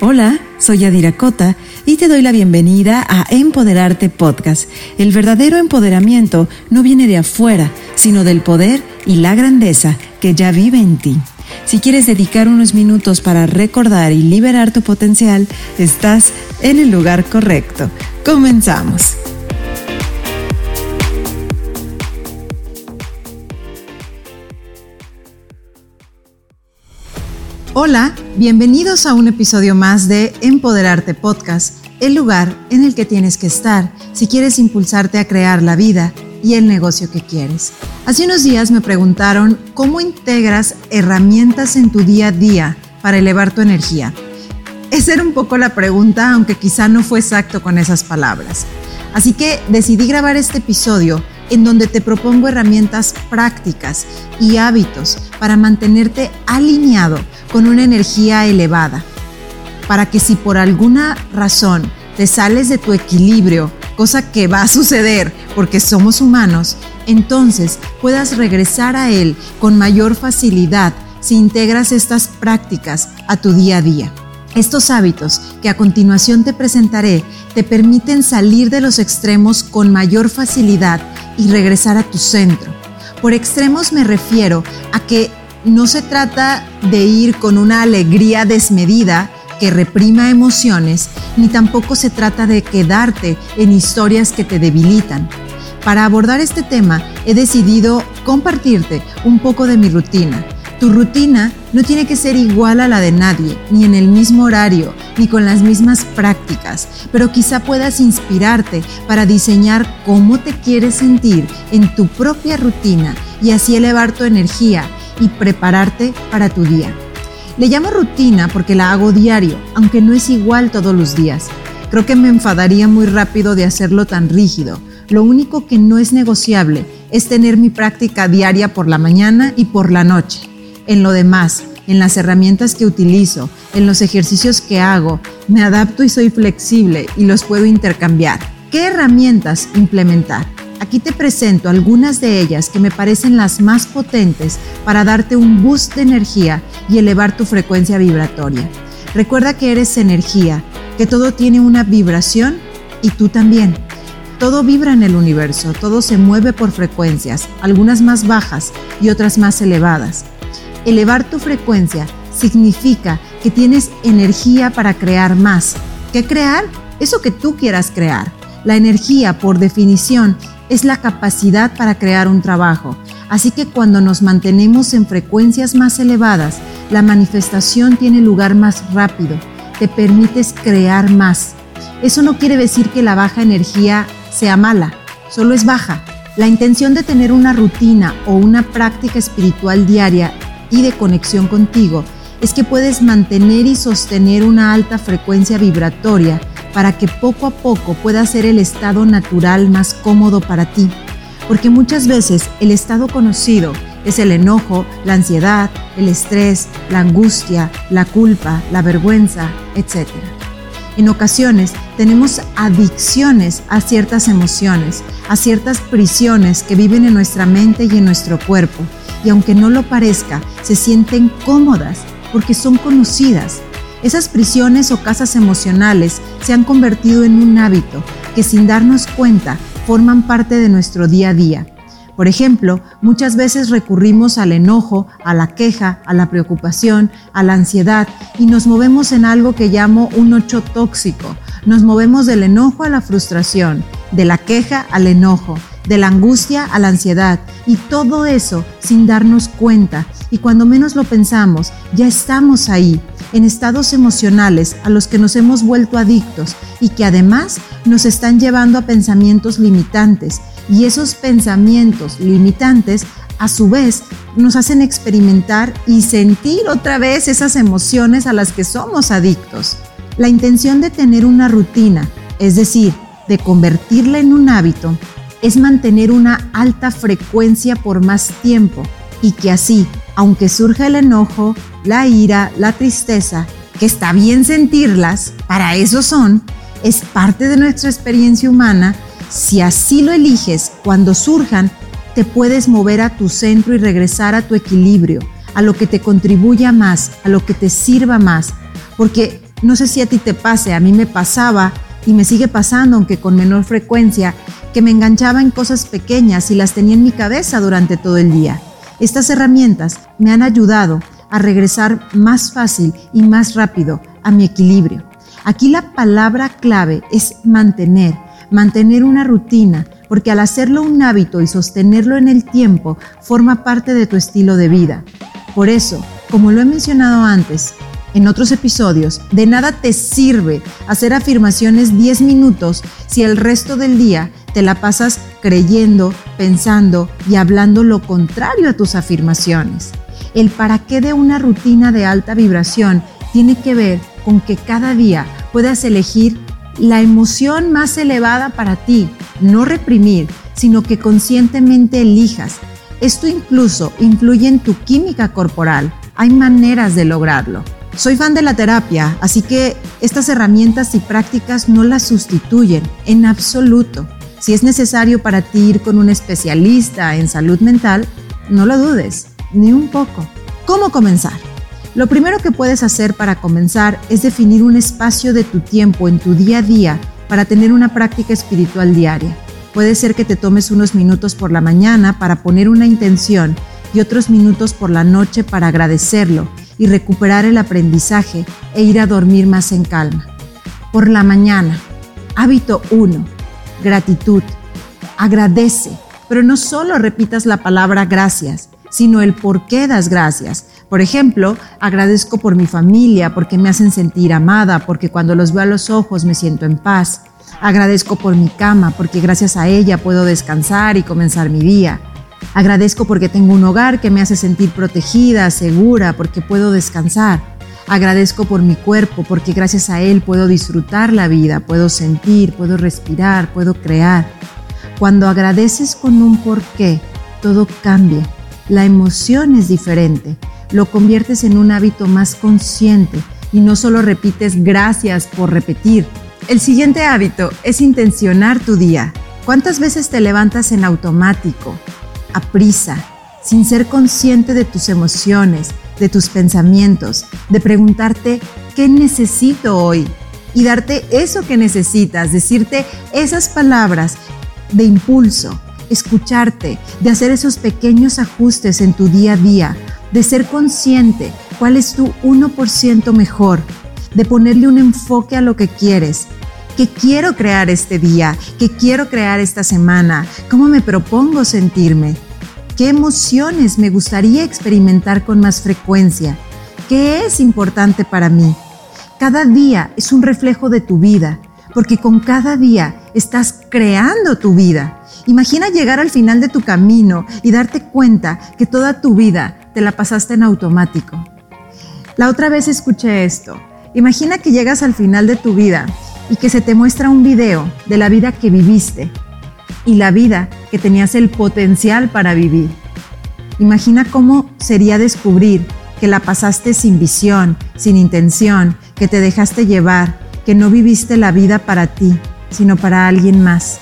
Hola, soy Yadira Cota y te doy la bienvenida a Empoderarte Podcast. El verdadero empoderamiento no viene de afuera, sino del poder y la grandeza que ya vive en ti. Si quieres dedicar unos minutos para recordar y liberar tu potencial, estás en el lugar correcto. Comenzamos. Hola, bienvenidos a un episodio más de Empoderarte Podcast, el lugar en el que tienes que estar si quieres impulsarte a crear la vida y el negocio que quieres. Hace unos días me preguntaron cómo integras herramientas en tu día a día para elevar tu energía. Esa era un poco la pregunta, aunque quizá no fue exacto con esas palabras. Así que decidí grabar este episodio en donde te propongo herramientas prácticas y hábitos para mantenerte alineado con una energía elevada, para que si por alguna razón te sales de tu equilibrio, cosa que va a suceder porque somos humanos, entonces puedas regresar a él con mayor facilidad si integras estas prácticas a tu día a día. Estos hábitos que a continuación te presentaré te permiten salir de los extremos con mayor facilidad y regresar a tu centro. Por extremos me refiero a que no se trata de ir con una alegría desmedida que reprima emociones, ni tampoco se trata de quedarte en historias que te debilitan. Para abordar este tema he decidido compartirte un poco de mi rutina tu rutina no tiene que ser igual a la de nadie, ni en el mismo horario, ni con las mismas prácticas, pero quizá puedas inspirarte para diseñar cómo te quieres sentir en tu propia rutina y así elevar tu energía y prepararte para tu día. Le llamo rutina porque la hago diario, aunque no es igual todos los días. Creo que me enfadaría muy rápido de hacerlo tan rígido. Lo único que no es negociable es tener mi práctica diaria por la mañana y por la noche en lo demás, en las herramientas que utilizo, en los ejercicios que hago, me adapto y soy flexible y los puedo intercambiar. ¿Qué herramientas implementar? Aquí te presento algunas de ellas que me parecen las más potentes para darte un boost de energía y elevar tu frecuencia vibratoria. Recuerda que eres energía, que todo tiene una vibración y tú también. Todo vibra en el universo, todo se mueve por frecuencias, algunas más bajas y otras más elevadas. Elevar tu frecuencia significa que tienes energía para crear más. ¿Qué crear? Eso que tú quieras crear. La energía, por definición, es la capacidad para crear un trabajo. Así que cuando nos mantenemos en frecuencias más elevadas, la manifestación tiene lugar más rápido. Te permites crear más. Eso no quiere decir que la baja energía sea mala, solo es baja. La intención de tener una rutina o una práctica espiritual diaria y de conexión contigo es que puedes mantener y sostener una alta frecuencia vibratoria para que poco a poco pueda ser el estado natural más cómodo para ti. Porque muchas veces el estado conocido es el enojo, la ansiedad, el estrés, la angustia, la culpa, la vergüenza, etc. En ocasiones tenemos adicciones a ciertas emociones, a ciertas prisiones que viven en nuestra mente y en nuestro cuerpo y aunque no lo parezca, se sienten cómodas porque son conocidas. Esas prisiones o casas emocionales se han convertido en un hábito que sin darnos cuenta forman parte de nuestro día a día. Por ejemplo, muchas veces recurrimos al enojo, a la queja, a la preocupación, a la ansiedad y nos movemos en algo que llamo un ocho tóxico. Nos movemos del enojo a la frustración, de la queja al enojo, de la angustia a la ansiedad y todo eso sin darnos cuenta. Y cuando menos lo pensamos, ya estamos ahí, en estados emocionales a los que nos hemos vuelto adictos y que además nos están llevando a pensamientos limitantes. Y esos pensamientos limitantes a su vez nos hacen experimentar y sentir otra vez esas emociones a las que somos adictos. La intención de tener una rutina, es decir, de convertirla en un hábito, es mantener una alta frecuencia por más tiempo y que así, aunque surja el enojo, la ira, la tristeza, que está bien sentirlas, para eso son, es parte de nuestra experiencia humana, si así lo eliges, cuando surjan, te puedes mover a tu centro y regresar a tu equilibrio, a lo que te contribuya más, a lo que te sirva más, porque No sé si a ti te pase, a mí me pasaba y me sigue pasando, aunque con menor frecuencia, que me enganchaba en cosas pequeñas y las tenía en mi cabeza durante todo el día. Estas herramientas me han ayudado a regresar más fácil y más rápido a mi equilibrio. Aquí la palabra clave es mantener, mantener una rutina, porque al hacerlo un hábito y sostenerlo en el tiempo, forma parte de tu estilo de vida. Por eso, como lo he mencionado antes, en otros episodios, de nada te sirve hacer afirmaciones 10 minutos si el resto del día te la pasas creyendo, pensando y hablando lo contrario a tus afirmaciones. El para qué de una rutina de alta vibración tiene que ver con que cada día puedas elegir la emoción más elevada para ti, no reprimir, sino que conscientemente elijas. Esto incluso influye en tu química corporal. Hay maneras de lograrlo. Soy fan de la terapia, así que estas herramientas y prácticas no las sustituyen en absoluto. Si es necesario para ti ir con un especialista en salud mental, no lo dudes, ni un poco. ¿Cómo comenzar? Lo primero que puedes hacer para comenzar es definir un espacio de tu tiempo en tu día a día para tener una práctica espiritual diaria. Puede ser que te tomes unos minutos por la mañana para poner una intención y otros minutos por la noche para agradecerlo y recuperar el aprendizaje e ir a dormir más en calma. Por la mañana, hábito 1, gratitud. Agradece, pero no solo repitas la palabra gracias, sino el por qué das gracias. Por ejemplo, agradezco por mi familia, porque me hacen sentir amada, porque cuando los veo a los ojos me siento en paz. Agradezco por mi cama, porque gracias a ella puedo descansar y comenzar mi día. Agradezco porque tengo un hogar que me hace sentir protegida, segura, porque puedo descansar. Agradezco por mi cuerpo, porque gracias a él puedo disfrutar la vida, puedo sentir, puedo respirar, puedo crear. Cuando agradeces con un porqué, todo cambia. La emoción es diferente. Lo conviertes en un hábito más consciente y no solo repites gracias por repetir. El siguiente hábito es intencionar tu día. ¿Cuántas veces te levantas en automático? A prisa, sin ser consciente de tus emociones, de tus pensamientos, de preguntarte qué necesito hoy y darte eso que necesitas, decirte esas palabras de impulso, escucharte, de hacer esos pequeños ajustes en tu día a día, de ser consciente cuál es tu 1% mejor, de ponerle un enfoque a lo que quieres, que quiero crear este día, que quiero crear esta semana, cómo me propongo sentirme, qué emociones me gustaría experimentar con más frecuencia, qué es importante para mí. Cada día es un reflejo de tu vida, porque con cada día estás creando tu vida. Imagina llegar al final de tu camino y darte cuenta que toda tu vida te la pasaste en automático. La otra vez escuché esto. Imagina que llegas al final de tu vida y que se te muestra un video de la vida que viviste y la vida que tenías el potencial para vivir. Imagina cómo sería descubrir que la pasaste sin visión, sin intención, que te dejaste llevar, que no viviste la vida para ti, sino para alguien más.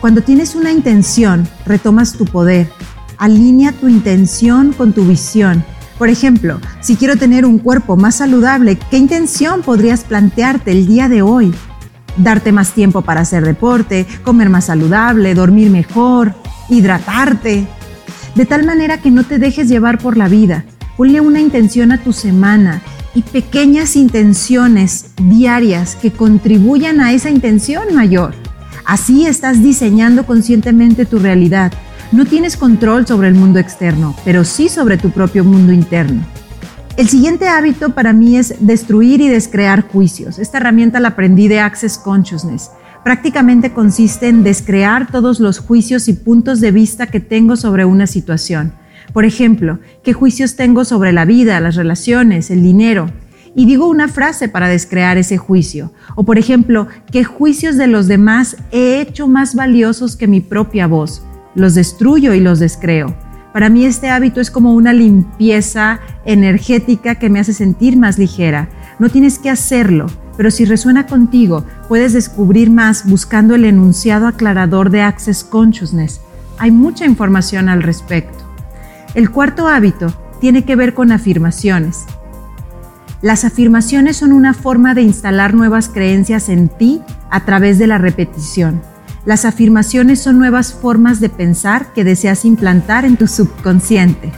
Cuando tienes una intención, retomas tu poder. Alinea tu intención con tu visión. Por ejemplo, si quiero tener un cuerpo más saludable, ¿qué intención podrías plantearte el día de hoy? Darte más tiempo para hacer deporte, comer más saludable, dormir mejor, hidratarte, de tal manera que no te dejes llevar por la vida. Ponle una intención a tu semana y pequeñas intenciones diarias que contribuyan a esa intención mayor. Así estás diseñando conscientemente tu realidad. No tienes control sobre el mundo externo, pero sí sobre tu propio mundo interno. El siguiente hábito para mí es destruir y descrear juicios. Esta herramienta la aprendí de Access Consciousness. Prácticamente consiste en descrear todos los juicios y puntos de vista que tengo sobre una situación. Por ejemplo, ¿qué juicios tengo sobre la vida, las relaciones, el dinero? Y digo una frase para descrear ese juicio. O por ejemplo, ¿qué juicios de los demás he hecho más valiosos que mi propia voz? Los destruyo y los descreo. Para mí este hábito es como una limpieza energética que me hace sentir más ligera. No tienes que hacerlo, pero si resuena contigo, puedes descubrir más buscando el enunciado aclarador de Access Consciousness. Hay mucha información al respecto. El cuarto hábito tiene que ver con afirmaciones. Las afirmaciones son una forma de instalar nuevas creencias en ti a través de la repetición. Las afirmaciones son nuevas formas de pensar que deseas implantar en tu subconsciente.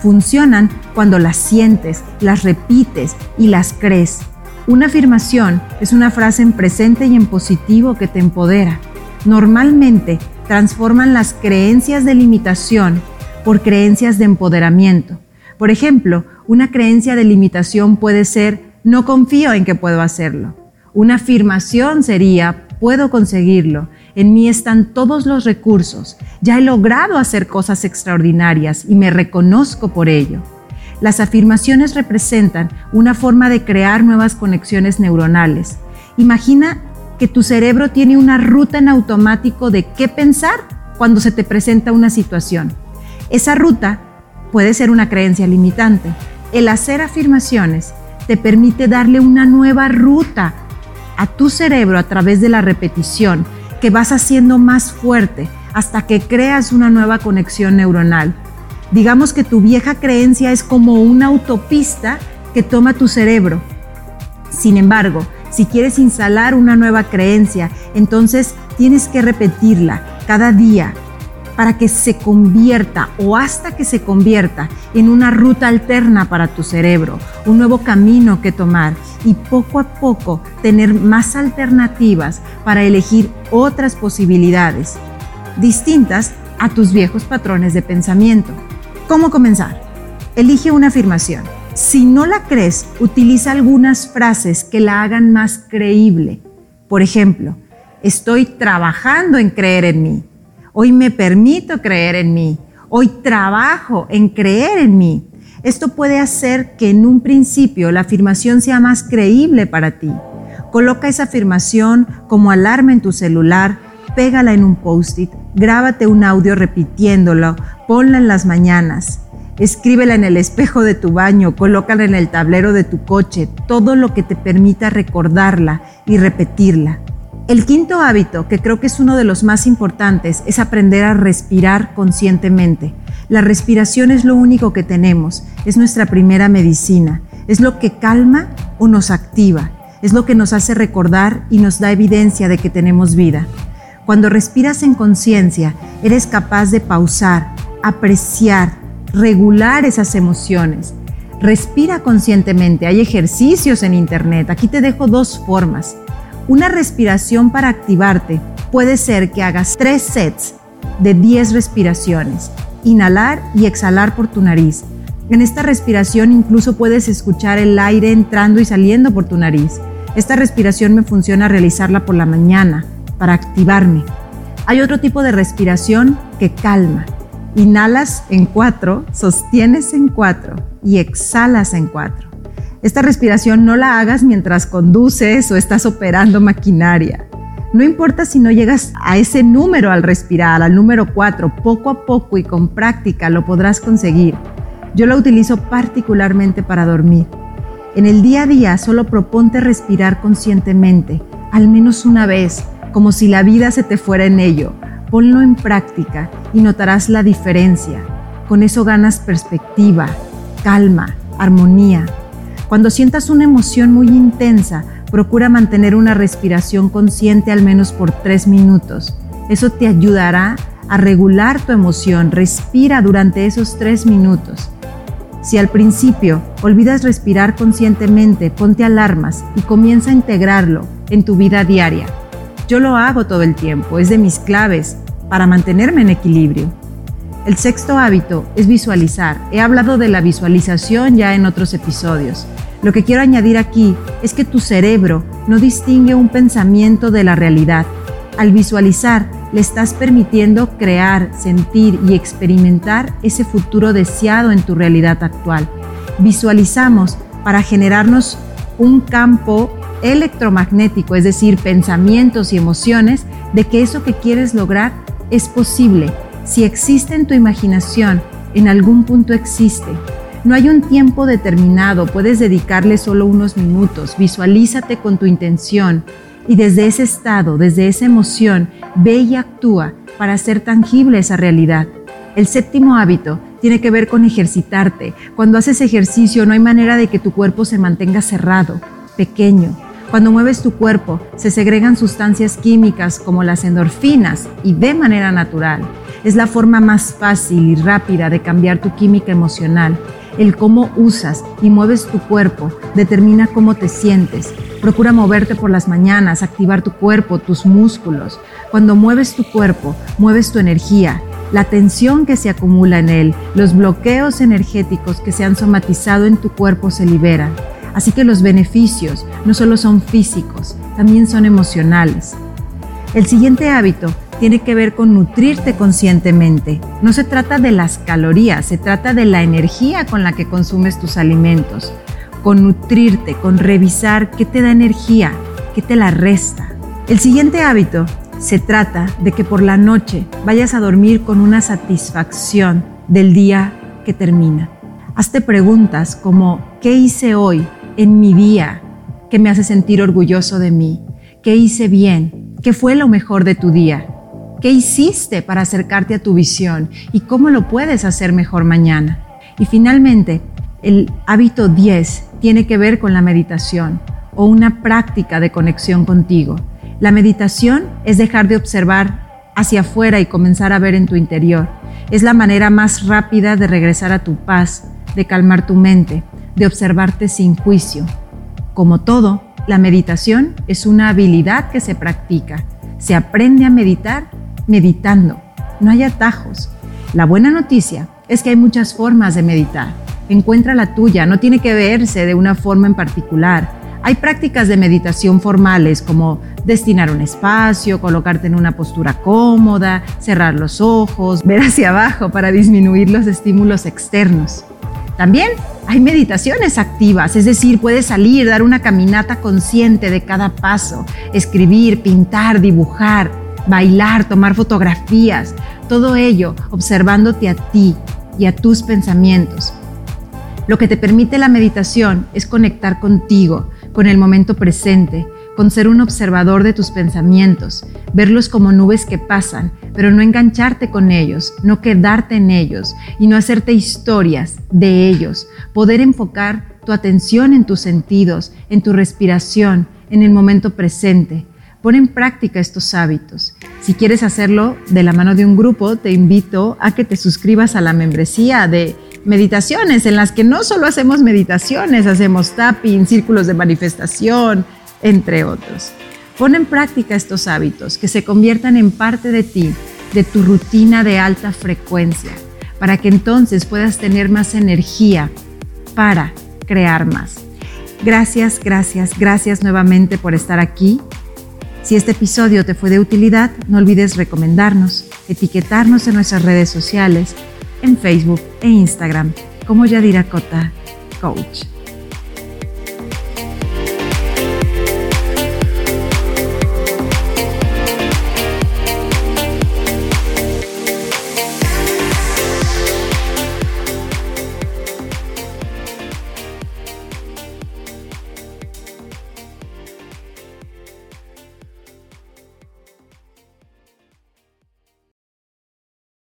Funcionan cuando las sientes, las repites y las crees. Una afirmación es una frase en presente y en positivo que te empodera. Normalmente transforman las creencias de limitación por creencias de empoderamiento. Por ejemplo, una creencia de limitación puede ser no confío en que puedo hacerlo. Una afirmación sería puedo conseguirlo en mí están todos los recursos. Ya he logrado hacer cosas extraordinarias y me reconozco por ello. Las afirmaciones representan una forma de crear nuevas conexiones neuronales. Imagina que tu cerebro tiene una ruta en automático de qué pensar cuando se te presenta una situación. Esa ruta puede ser una creencia limitante. El hacer afirmaciones te permite darle una nueva ruta a tu cerebro a través de la repetición que vas haciendo más fuerte hasta que creas una nueva conexión neuronal. Digamos que tu vieja creencia es como una autopista que toma tu cerebro. Sin embargo, si quieres instalar una nueva creencia, entonces tienes que repetirla cada día para que se convierta o hasta que se convierta en una ruta alterna para tu cerebro, un nuevo camino que tomar y poco a poco tener más alternativas para elegir otras posibilidades distintas a tus viejos patrones de pensamiento. ¿Cómo comenzar? Elige una afirmación. Si no la crees, utiliza algunas frases que la hagan más creíble. Por ejemplo, estoy trabajando en creer en mí. Hoy me permito creer en mí. Hoy trabajo en creer en mí. Esto puede hacer que en un principio la afirmación sea más creíble para ti. Coloca esa afirmación como alarma en tu celular, pégala en un post-it, grábate un audio repitiéndolo, ponla en las mañanas, escríbela en el espejo de tu baño, colócala en el tablero de tu coche, todo lo que te permita recordarla y repetirla. El quinto hábito, que creo que es uno de los más importantes, es aprender a respirar conscientemente. La respiración es lo único que tenemos, es nuestra primera medicina, es lo que calma o nos activa, es lo que nos hace recordar y nos da evidencia de que tenemos vida. Cuando respiras en conciencia, eres capaz de pausar, apreciar, regular esas emociones. Respira conscientemente, hay ejercicios en internet, aquí te dejo dos formas. Una respiración para activarte puede ser que hagas tres sets de 10 respiraciones inhalar y exhalar por tu nariz. En esta respiración incluso puedes escuchar el aire entrando y saliendo por tu nariz. Esta respiración me funciona realizarla por la mañana para activarme. Hay otro tipo de respiración que calma. Inhalas en cuatro, sostienes en cuatro y exhalas en cuatro. Esta respiración no la hagas mientras conduces o estás operando maquinaria. No importa si no llegas a ese número al respirar, al número 4, poco a poco y con práctica lo podrás conseguir. Yo lo utilizo particularmente para dormir. En el día a día solo proponte respirar conscientemente, al menos una vez, como si la vida se te fuera en ello. Ponlo en práctica y notarás la diferencia. Con eso ganas perspectiva, calma, armonía. Cuando sientas una emoción muy intensa, Procura mantener una respiración consciente al menos por tres minutos. Eso te ayudará a regular tu emoción. Respira durante esos tres minutos. Si al principio olvidas respirar conscientemente, ponte alarmas y comienza a integrarlo en tu vida diaria. Yo lo hago todo el tiempo, es de mis claves para mantenerme en equilibrio. El sexto hábito es visualizar. He hablado de la visualización ya en otros episodios. Lo que quiero añadir aquí es que tu cerebro no distingue un pensamiento de la realidad. Al visualizar, le estás permitiendo crear, sentir y experimentar ese futuro deseado en tu realidad actual. Visualizamos para generarnos un campo electromagnético, es decir, pensamientos y emociones de que eso que quieres lograr es posible. Si existe en tu imaginación, en algún punto existe. No hay un tiempo determinado, puedes dedicarle solo unos minutos, visualízate con tu intención y desde ese estado, desde esa emoción, ve y actúa para hacer tangible esa realidad. El séptimo hábito tiene que ver con ejercitarte. Cuando haces ejercicio no hay manera de que tu cuerpo se mantenga cerrado, pequeño. Cuando mueves tu cuerpo se segregan sustancias químicas como las endorfinas y de manera natural. Es la forma más fácil y rápida de cambiar tu química emocional. El cómo usas y mueves tu cuerpo determina cómo te sientes. Procura moverte por las mañanas, activar tu cuerpo, tus músculos. Cuando mueves tu cuerpo, mueves tu energía la tensión que se acumula en él, los bloqueos energéticos que se han somatizado en tu cuerpo se liberan. Así que los beneficios no solo son físicos, también son emocionales. El siguiente hábito tiene que ver con nutrirte conscientemente. No se trata de las calorías, se trata de la energía con la que consumes tus alimentos. Con nutrirte, con revisar qué te da energía, qué te la resta. El siguiente hábito se trata de que por la noche vayas a dormir con una satisfacción del día que termina. Hazte preguntas como, ¿qué hice hoy en mi día que me hace sentir orgulloso de mí? ¿Qué hice bien? ¿Qué fue lo mejor de tu día? ¿Qué hiciste para acercarte a tu visión? ¿Y cómo lo puedes hacer mejor mañana? Y finalmente, el hábito 10 tiene que ver con la meditación o una práctica de conexión contigo. La meditación es dejar de observar hacia afuera y comenzar a ver en tu interior. Es la manera más rápida de regresar a tu paz, de calmar tu mente, de observarte sin juicio. Como todo, la meditación es una habilidad que se practica. Se aprende a meditar meditando. No hay atajos. La buena noticia es que hay muchas formas de meditar. Encuentra la tuya, no tiene que verse de una forma en particular. Hay prácticas de meditación formales como destinar un espacio, colocarte en una postura cómoda, cerrar los ojos, ver hacia abajo para disminuir los estímulos externos. También hay meditaciones activas, es decir, puedes salir, dar una caminata consciente de cada paso, escribir, pintar, dibujar, bailar, tomar fotografías, todo ello observándote a ti y a tus pensamientos. Lo que te permite la meditación es conectar contigo, con el momento presente, con ser un observador de tus pensamientos, verlos como nubes que pasan, pero no engancharte con ellos, no quedarte en ellos y no hacerte historias de ellos, poder enfocar tu atención en tus sentidos, en tu respiración, en el momento presente. Pon en práctica estos hábitos. Si quieres hacerlo de la mano de un grupo, te invito a que te suscribas a la membresía de meditaciones, en las que no solo hacemos meditaciones, hacemos tapping, círculos de manifestación, entre otros. Pon en práctica estos hábitos, que se conviertan en parte de ti, de tu rutina de alta frecuencia, para que entonces puedas tener más energía para crear más. Gracias, gracias, gracias nuevamente por estar aquí. Si este episodio te fue de utilidad, no olvides recomendarnos, etiquetarnos en nuestras redes sociales en Facebook e Instagram como Yadira Cota Coach.